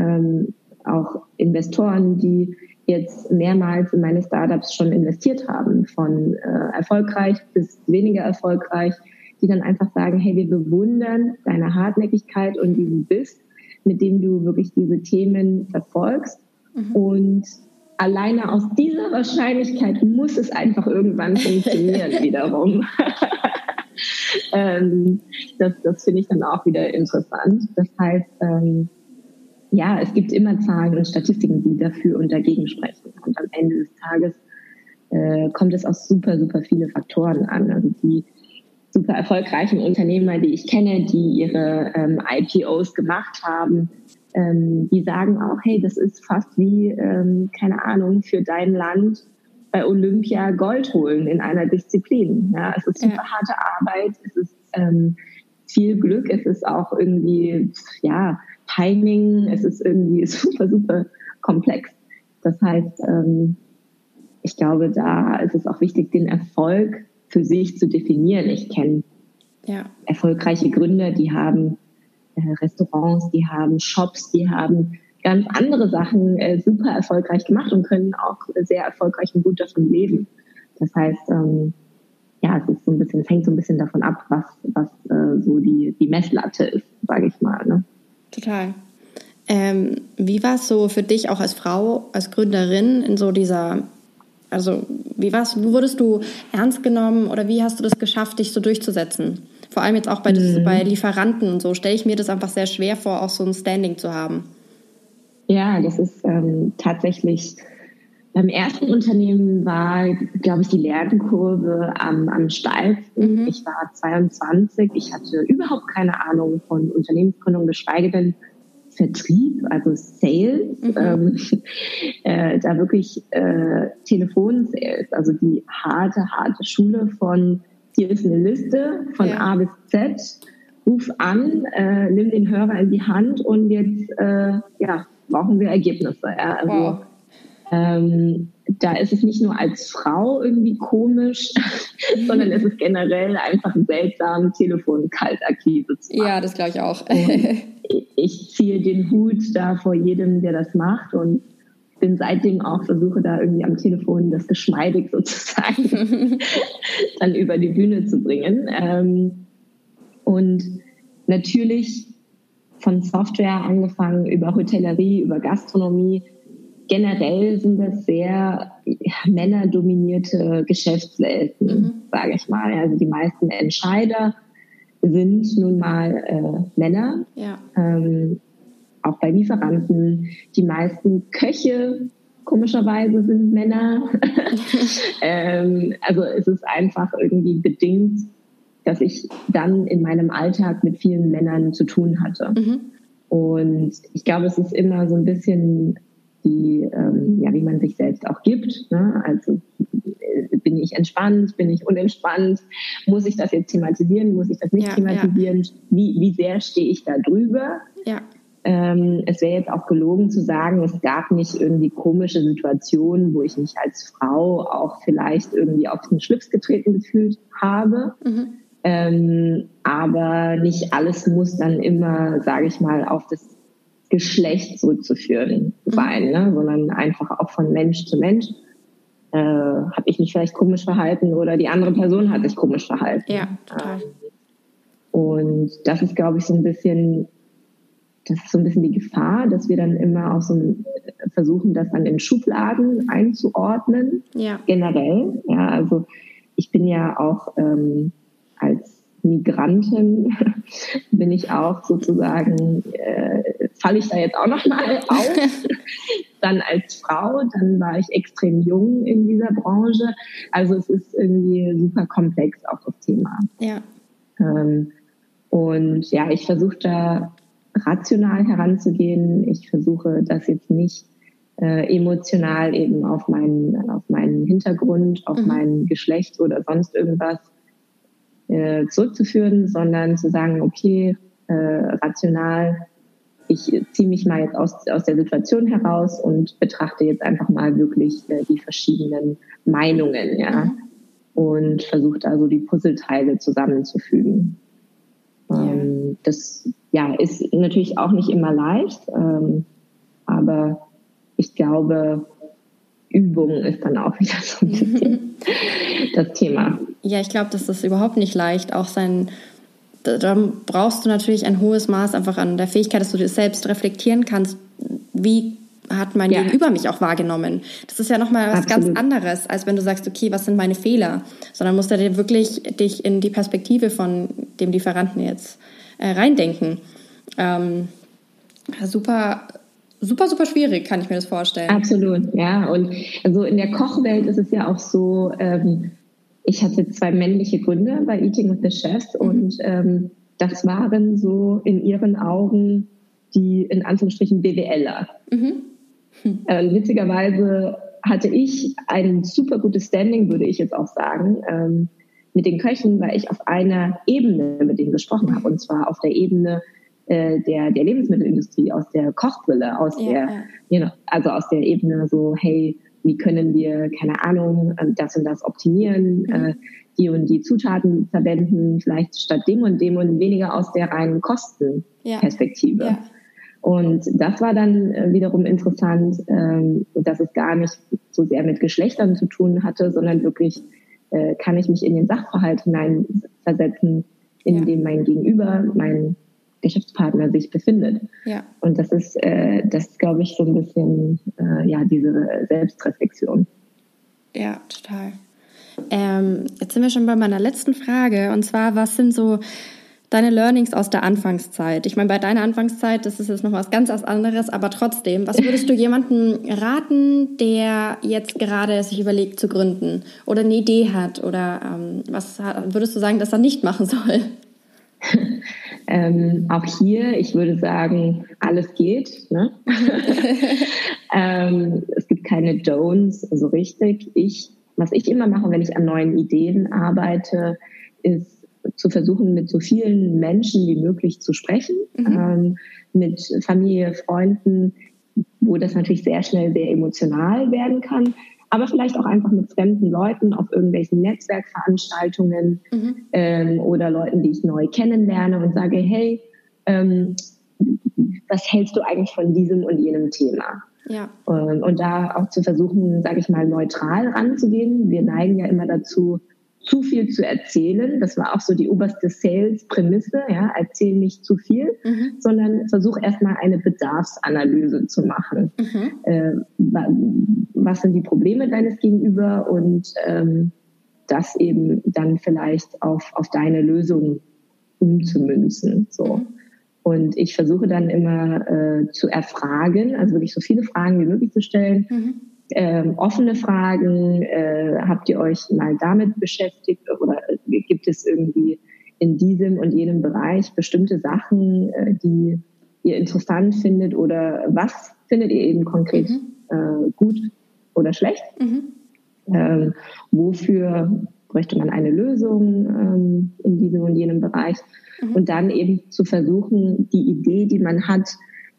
ähm, auch Investoren, die jetzt mehrmals in meine Startups schon investiert haben, von äh, erfolgreich bis weniger erfolgreich, die dann einfach sagen, hey, wir bewundern deine Hartnäckigkeit und wie du bist, mit dem du wirklich diese Themen verfolgst. Mhm. Und alleine aus dieser Wahrscheinlichkeit muss es einfach irgendwann funktionieren *laughs* wiederum. *laughs* ähm, das das finde ich dann auch wieder interessant. Das heißt, ähm, ja, es gibt immer Zahlen und Statistiken, die dafür und dagegen sprechen. Und am Ende des Tages äh, kommt es auf super, super viele Faktoren an. Also die super erfolgreichen Unternehmer, die ich kenne, die ihre ähm, IPOs gemacht haben, ähm, die sagen auch, hey, das ist fast wie, ähm, keine Ahnung, für dein Land bei Olympia Gold holen in einer Disziplin. Ja, es ist super ja. harte Arbeit, es ist ähm, viel Glück, es ist auch irgendwie, ja, Timing, es ist irgendwie *laughs* super, super komplex. Das heißt, ähm, ich glaube, da ist es auch wichtig, den Erfolg für sich zu definieren. Ich kenne ja. erfolgreiche Gründer, die haben äh, Restaurants, die haben Shops, die haben ganz andere Sachen äh, super erfolgreich gemacht und können auch sehr erfolgreich und gut davon leben. Das heißt, ähm, ja, es ist so ein bisschen, fängt so ein bisschen davon ab, was, was äh, so die, die Messlatte ist, sage ich mal. Ne? Total. Ähm, wie war es so für dich auch als Frau, als Gründerin in so dieser, also wie war's, wurdest du ernst genommen oder wie hast du das geschafft, dich so durchzusetzen? Vor allem jetzt auch bei, mhm. bei Lieferanten und so stelle ich mir das einfach sehr schwer vor, auch so ein Standing zu haben. Ja, das ist ähm, tatsächlich beim ersten Unternehmen war, glaube ich, die Lernkurve am, am steilsten. Mhm. Ich war 22, ich hatte überhaupt keine Ahnung von Unternehmensgründung, geschweige denn Vertrieb, also Sales, mhm. ähm, *laughs* äh, da wirklich äh, Telefonsales, also die harte, harte Schule von hier ist eine Liste von ja. A bis Z, ruf an, äh, nimm den Hörer in die Hand und jetzt äh, ja, brauchen wir Ergebnisse. Ja? Also wow. Ähm, da ist es nicht nur als Frau irgendwie komisch, *laughs* sondern es ist generell einfach seltsam, Telefon-Kaltakquise zu machen. Ja, das glaube ich auch. ich ziehe den Hut da vor jedem, der das macht und bin seitdem auch versuche da irgendwie am Telefon das geschmeidig *laughs* sozusagen *laughs* dann über die Bühne zu bringen. Ähm, und natürlich von Software angefangen über Hotellerie, über Gastronomie. Generell sind das sehr männerdominierte Geschäftswelten, mhm. sage ich mal. Also die meisten Entscheider sind nun mal äh, Männer. Ja. Ähm, auch bei Lieferanten. Die meisten Köche, komischerweise, sind Männer. *laughs* *laughs* ähm, also es ist einfach irgendwie bedingt, dass ich dann in meinem Alltag mit vielen Männern zu tun hatte. Mhm. Und ich glaube, es ist immer so ein bisschen die, ähm, ja, wie man sich selbst auch gibt. Ne? Also bin ich entspannt, bin ich unentspannt, muss ich das jetzt thematisieren, muss ich das nicht ja, thematisieren, ja. Wie, wie sehr stehe ich da drüber? Ja. Ähm, es wäre jetzt auch gelogen zu sagen, es gab nicht irgendwie komische Situationen, wo ich mich als Frau auch vielleicht irgendwie auf den Schlips getreten gefühlt habe. Mhm. Ähm, aber nicht alles muss dann immer, sage ich mal, auf das Geschlecht zurückzuführen mhm. sein, ne? sondern einfach auch von Mensch zu Mensch. Äh, habe ich mich vielleicht komisch verhalten oder die andere Person hat sich komisch verhalten. Ja, total. Ähm, und das ist, glaube ich, so ein bisschen das ist so ein bisschen die Gefahr, dass wir dann immer auch so versuchen, das dann in Schubladen einzuordnen. Ja. Generell. Ja, also ich bin ja auch ähm, als Migrantin *laughs* bin ich auch sozusagen, äh, falle ich da jetzt auch nochmal *laughs* auf. dann als Frau, dann war ich extrem jung in dieser Branche. Also es ist irgendwie super komplex auch das Thema. Ja. Ähm, und ja, ich versuche da rational heranzugehen. Ich versuche das jetzt nicht äh, emotional eben auf meinen, auf meinen Hintergrund, auf mhm. mein Geschlecht oder sonst irgendwas äh, zurückzuführen, sondern zu sagen, okay, äh, rational, ich ziehe mich mal jetzt aus, aus der Situation heraus und betrachte jetzt einfach mal wirklich äh, die verschiedenen Meinungen, ja, mhm. und versuche da so die Puzzleteile zusammenzufügen. Ähm, das ja, ist natürlich auch nicht immer leicht, ähm, aber ich glaube, Übung ist dann auch *laughs* wieder so ein *laughs* bisschen das Thema. Ja, ich glaube, das ist überhaupt nicht leicht, auch sein da brauchst du natürlich ein hohes Maß einfach an der Fähigkeit, dass du dir selbst reflektieren kannst, wie hat mein ja. Gegenüber mich auch wahrgenommen. Das ist ja nochmal was Absolut. ganz anderes, als wenn du sagst, okay, was sind meine Fehler? Sondern musst du dir wirklich dich in die Perspektive von dem Lieferanten jetzt äh, reindenken. Ähm, super, super, super schwierig, kann ich mir das vorstellen. Absolut, ja. Und also in der Kochwelt ist es ja auch so, ähm, ich hatte zwei männliche Gründer bei Eating with the Chefs mhm. und ähm, das waren so in ihren Augen die in Anführungsstrichen BWLer. Mhm. Hm. Äh, witzigerweise hatte ich ein super gutes Standing, würde ich jetzt auch sagen. Ähm, mit den Köchen, weil ich auf einer Ebene mit denen gesprochen habe, und zwar auf der Ebene äh, der, der Lebensmittelindustrie, aus der Kochbrille, aus ja, der, ja. You know, also aus der Ebene so, hey, wie können wir, keine Ahnung, ähm, das und das optimieren, mhm. äh, die und die Zutaten verwenden, vielleicht statt dem und dem und weniger aus der reinen Kostenperspektive. Ja. Und das war dann äh, wiederum interessant, ähm, dass es gar nicht so sehr mit Geschlechtern zu tun hatte, sondern wirklich äh, kann ich mich in den Sachverhalt hineinversetzen, in ja. dem mein Gegenüber, mein Geschäftspartner sich befindet. Ja. Und das ist, äh, das glaube ich, so ein bisschen äh, ja diese Selbstreflexion. Ja, total. Ähm, jetzt sind wir schon bei meiner letzten Frage und zwar, was sind so deine Learnings aus der Anfangszeit? Ich meine, bei deiner Anfangszeit, das ist jetzt noch was ganz anderes, aber trotzdem, was würdest du *laughs* jemandem raten, der jetzt gerade sich überlegt zu gründen oder eine Idee hat oder ähm, was würdest du sagen, dass er nicht machen soll? *laughs* ähm, auch hier, ich würde sagen, alles geht. Ne? *laughs* ähm, es gibt keine Don'ts so richtig. Ich, was ich immer mache, wenn ich an neuen Ideen arbeite, ist zu versuchen, mit so vielen Menschen wie möglich zu sprechen, mhm. ähm, mit Familie, Freunden, wo das natürlich sehr schnell sehr emotional werden kann, aber vielleicht auch einfach mit fremden Leuten auf irgendwelchen Netzwerkveranstaltungen mhm. ähm, oder Leuten, die ich neu kennenlerne und sage, hey, ähm, was hältst du eigentlich von diesem und jenem Thema? Ja. Und, und da auch zu versuchen, sage ich mal, neutral ranzugehen. Wir neigen ja immer dazu, zu viel zu erzählen. Das war auch so die oberste Sales-Prämisse. Ja, erzähl nicht zu viel, mhm. sondern versuch erstmal eine Bedarfsanalyse zu machen. Mhm. Äh, was sind die Probleme deines Gegenüber und ähm, das eben dann vielleicht auf, auf deine Lösung umzumünzen. So. Mhm. Und ich versuche dann immer äh, zu erfragen, also wirklich so viele Fragen wie möglich zu stellen. Mhm ähm, offene Fragen? Äh, habt ihr euch mal damit beschäftigt oder gibt es irgendwie in diesem und jenem Bereich bestimmte Sachen, äh, die ihr interessant findet oder was findet ihr eben konkret mhm. äh, gut oder schlecht? Mhm. Ähm, wofür bräuchte man eine Lösung ähm, in diesem und jenem Bereich? Mhm. Und dann eben zu versuchen, die Idee, die man hat,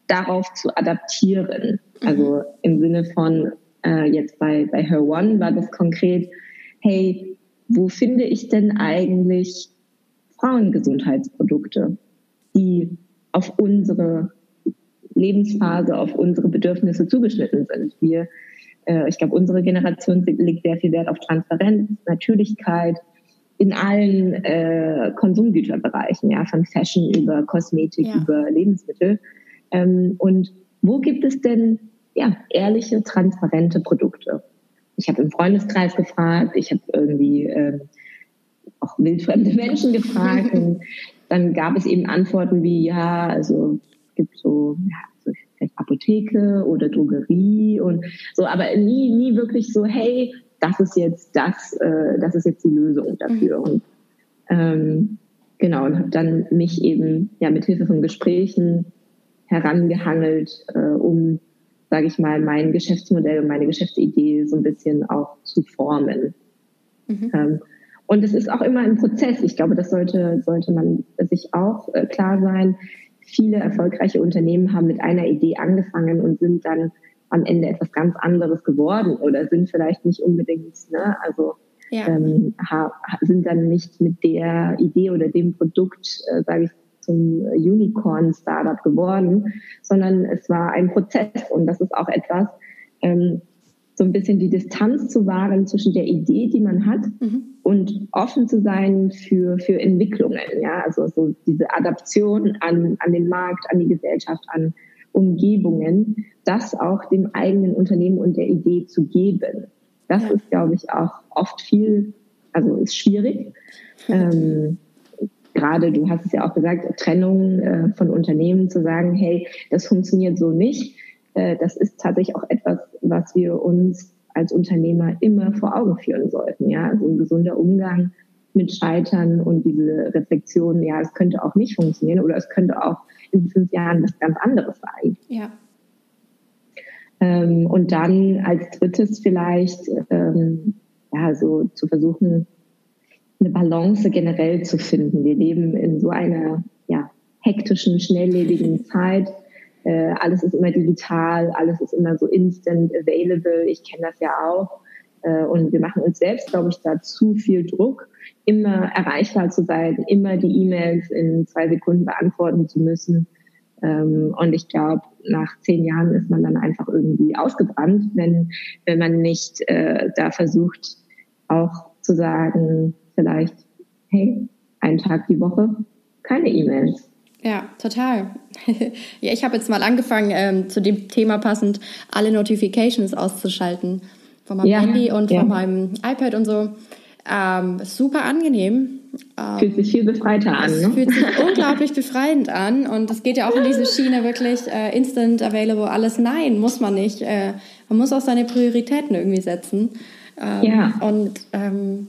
darauf zu adaptieren. Also mhm. im Sinne von, äh, jetzt bei, bei Her One war das konkret, hey, wo finde ich denn eigentlich Frauengesundheitsprodukte, die auf unsere Lebensphase, auf unsere Bedürfnisse zugeschnitten sind. Wir, äh, ich glaube, unsere Generation legt sehr viel Wert auf Transparenz, Natürlichkeit in allen äh, Konsumgüterbereichen, ja, von Fashion über Kosmetik, ja. über Lebensmittel. Ähm, und wo gibt es denn ja, ehrliche, transparente Produkte? Ich habe im Freundeskreis gefragt, ich habe irgendwie äh, auch wildfremde *laughs* Menschen gefragt. und dann gab es eben Antworten wie, ja, also es gibt so, ja, so vielleicht Apotheke oder Drogerie und so, aber nie, nie wirklich so, hey, das ist jetzt das, äh, das ist jetzt die Lösung dafür. Mhm. Und ähm, genau, und habe dann mich eben ja mit Hilfe von Gesprächen herangehangelt, äh, um, sage ich mal, mein Geschäftsmodell und meine Geschäftsidee so ein bisschen auch zu formen. Mhm. Ähm, und es ist auch immer ein Prozess. Ich glaube, das sollte, sollte man sich auch äh, klar sein. Viele erfolgreiche Unternehmen haben mit einer Idee angefangen und sind dann am Ende etwas ganz anderes geworden oder sind vielleicht nicht unbedingt, ne, also ja. ähm, sind dann nicht mit der Idee oder dem Produkt, äh, sage ich, zum Unicorn-Startup geworden, sondern es war ein Prozess und das ist auch etwas, ähm, so ein bisschen die Distanz zu wahren zwischen der Idee, die man hat mhm. und offen zu sein für, für Entwicklungen. Ja, also so diese Adaption an, an den Markt, an die Gesellschaft, an Umgebungen, das auch dem eigenen Unternehmen und der Idee zu geben. Das ja. ist, glaube ich, auch oft viel, also ist schwierig. Ähm, gerade, du hast es ja auch gesagt, Trennung äh, von Unternehmen zu sagen, hey, das funktioniert so nicht äh, das ist tatsächlich auch etwas, was wir uns als Unternehmer immer vor Augen führen sollten. Ja, also ein gesunder Umgang mit Scheitern und diese Reflexion, ja, es könnte auch nicht funktionieren oder es könnte auch in fünf Jahren was ganz anderes sein. Ja. Ähm, und dann als drittes vielleicht, ähm, ja, so zu versuchen, eine Balance generell zu finden. Wir leben in so einer, ja, hektischen, schnelllebigen *laughs* Zeit äh, alles ist immer digital, alles ist immer so instant available. Ich kenne das ja auch. Äh, und wir machen uns selbst, glaube ich, da zu viel Druck, immer erreichbar zu sein, immer die E-Mails in zwei Sekunden beantworten zu müssen. Ähm, und ich glaube, nach zehn Jahren ist man dann einfach irgendwie ausgebrannt, wenn, wenn man nicht äh, da versucht, auch zu sagen, vielleicht, hey, einen Tag die Woche, keine E-Mails. Ja, total. *laughs* ja, ich habe jetzt mal angefangen, ähm, zu dem Thema passend alle Notifications auszuschalten. Von meinem ja, Handy und ja. von meinem iPad und so. Ähm, super angenehm. Ähm, fühlt sich viel befreiter an. Es ne? fühlt sich *laughs* unglaublich befreiend an. Und es geht ja auch in diese Schiene wirklich äh, instant available, alles. Nein, muss man nicht. Äh, man muss auch seine Prioritäten irgendwie setzen. Ähm, ja. Und ähm,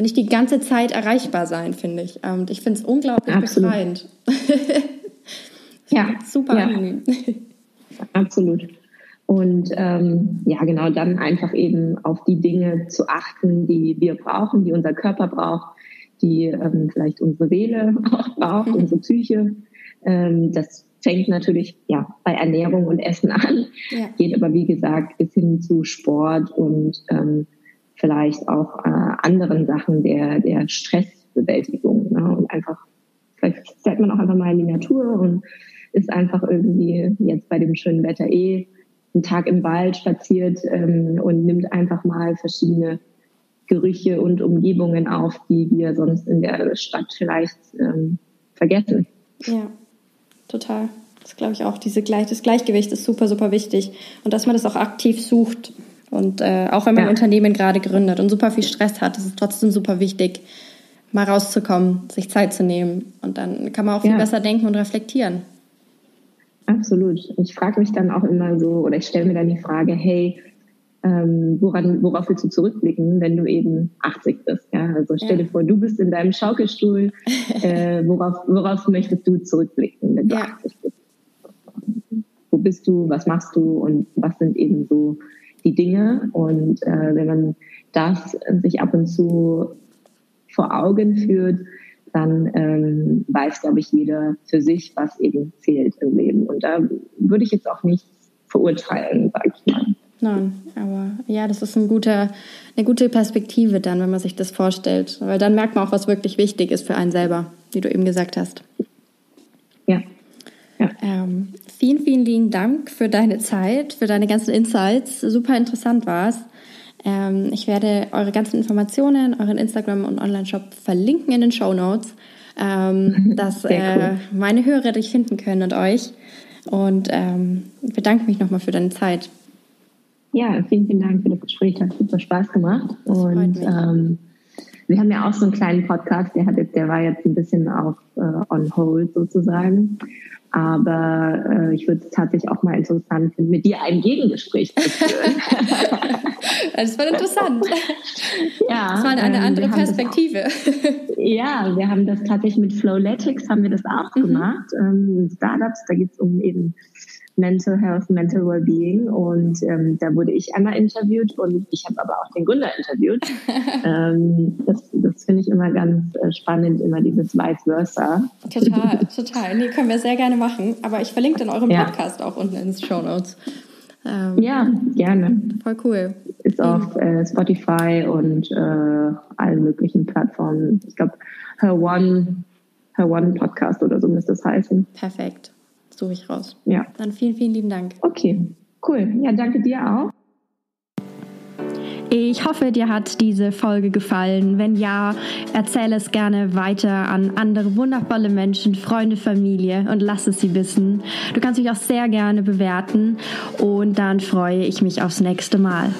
nicht die ganze Zeit erreichbar sein, finde ich. Und ich finde es unglaublich Absolut. befreiend. *laughs* ja, super ja. Absolut. Und ähm, ja, genau, dann einfach eben auf die Dinge zu achten, die wir brauchen, die unser Körper braucht, die ähm, vielleicht unsere Seele auch braucht, mhm. *laughs* unsere Psyche. Ähm, das fängt natürlich ja bei Ernährung und Essen an, ja. geht aber wie gesagt bis hin zu Sport und ähm, vielleicht auch äh, anderen Sachen der, der Stressbewältigung. Ne? Und einfach, vielleicht fährt man auch einfach mal in die Natur und ist einfach irgendwie jetzt bei dem schönen Wetter eh einen Tag im Wald spaziert ähm, und nimmt einfach mal verschiedene Gerüche und Umgebungen auf, die wir sonst in der Stadt vielleicht ähm, vergessen. Ja, total. Das glaube ich auch. Diese Gleich das Gleichgewicht ist super, super wichtig. Und dass man das auch aktiv sucht. Und äh, auch wenn man ja. ein Unternehmen gerade gründet und super viel Stress hat, ist es trotzdem super wichtig, mal rauszukommen, sich Zeit zu nehmen. Und dann kann man auch viel ja. besser denken und reflektieren. Absolut. Ich frage mich dann auch immer so, oder ich stelle mir dann die Frage, hey, ähm, woran, worauf willst du zurückblicken, wenn du eben 80 bist? Ja? Also stell dir vor, du bist in deinem Schaukelstuhl. *laughs* äh, worauf, worauf möchtest du zurückblicken, wenn du ja. 80 bist? Wo bist du? Was machst du? Und was sind eben so die Dinge. Und äh, wenn man das sich ab und zu vor Augen führt, dann ähm, weiß, glaube ich, jeder für sich, was eben zählt im Leben. Und da würde ich jetzt auch nicht verurteilen, sage ich mal. Nein, aber ja, das ist ein guter, eine gute Perspektive dann, wenn man sich das vorstellt. Weil dann merkt man auch, was wirklich wichtig ist für einen selber, wie du eben gesagt hast. Ja. Ja. Ähm, vielen, vielen lieben Dank für deine Zeit, für deine ganzen Insights. Super interessant war es. Ähm, ich werde eure ganzen Informationen, euren Instagram- und Online-Shop verlinken in den Show Notes, ähm, *laughs* dass äh, cool. meine Hörer dich finden können und euch. Und ähm, bedanke mich nochmal für deine Zeit. Ja, vielen, vielen Dank für das Gespräch. Hat super Spaß gemacht. Das und ähm, wir haben ja auch so einen kleinen Podcast, der, hat der war jetzt ein bisschen auf äh, on hold sozusagen. Aber äh, ich würde es tatsächlich auch mal interessant finden, mit dir ein Gegengespräch zu führen. *laughs* das war interessant. Ja, das war eine, ähm, andere Perspektive. Auch, ja, wir haben das tatsächlich mit Flowletics haben wir das auch mhm. gemacht. Ähm, Startups, da geht es um eben Mental Health, Mental Wellbeing und ähm, da wurde ich einmal interviewt und ich habe aber auch den Gründer interviewt. *laughs* ähm, das das finde ich immer ganz äh, spannend, immer dieses Vice Versa. Total, *laughs* total. Nee, können wir sehr gerne machen. Aber ich verlinke dann euren ja. Podcast auch unten in den Show Notes. Ähm, ja, gerne. Voll cool. Ist auf äh, Spotify und äh, allen möglichen Plattformen. Ich glaube, Her One, Her One Podcast oder so müsste es heißen. Perfekt suche ich raus. Ja. Dann vielen, vielen lieben Dank. Okay, cool. Ja, danke dir auch. Ich hoffe, dir hat diese Folge gefallen. Wenn ja, erzähle es gerne weiter an andere wundervolle Menschen, Freunde, Familie und lass es sie wissen. Du kannst mich auch sehr gerne bewerten und dann freue ich mich aufs nächste Mal.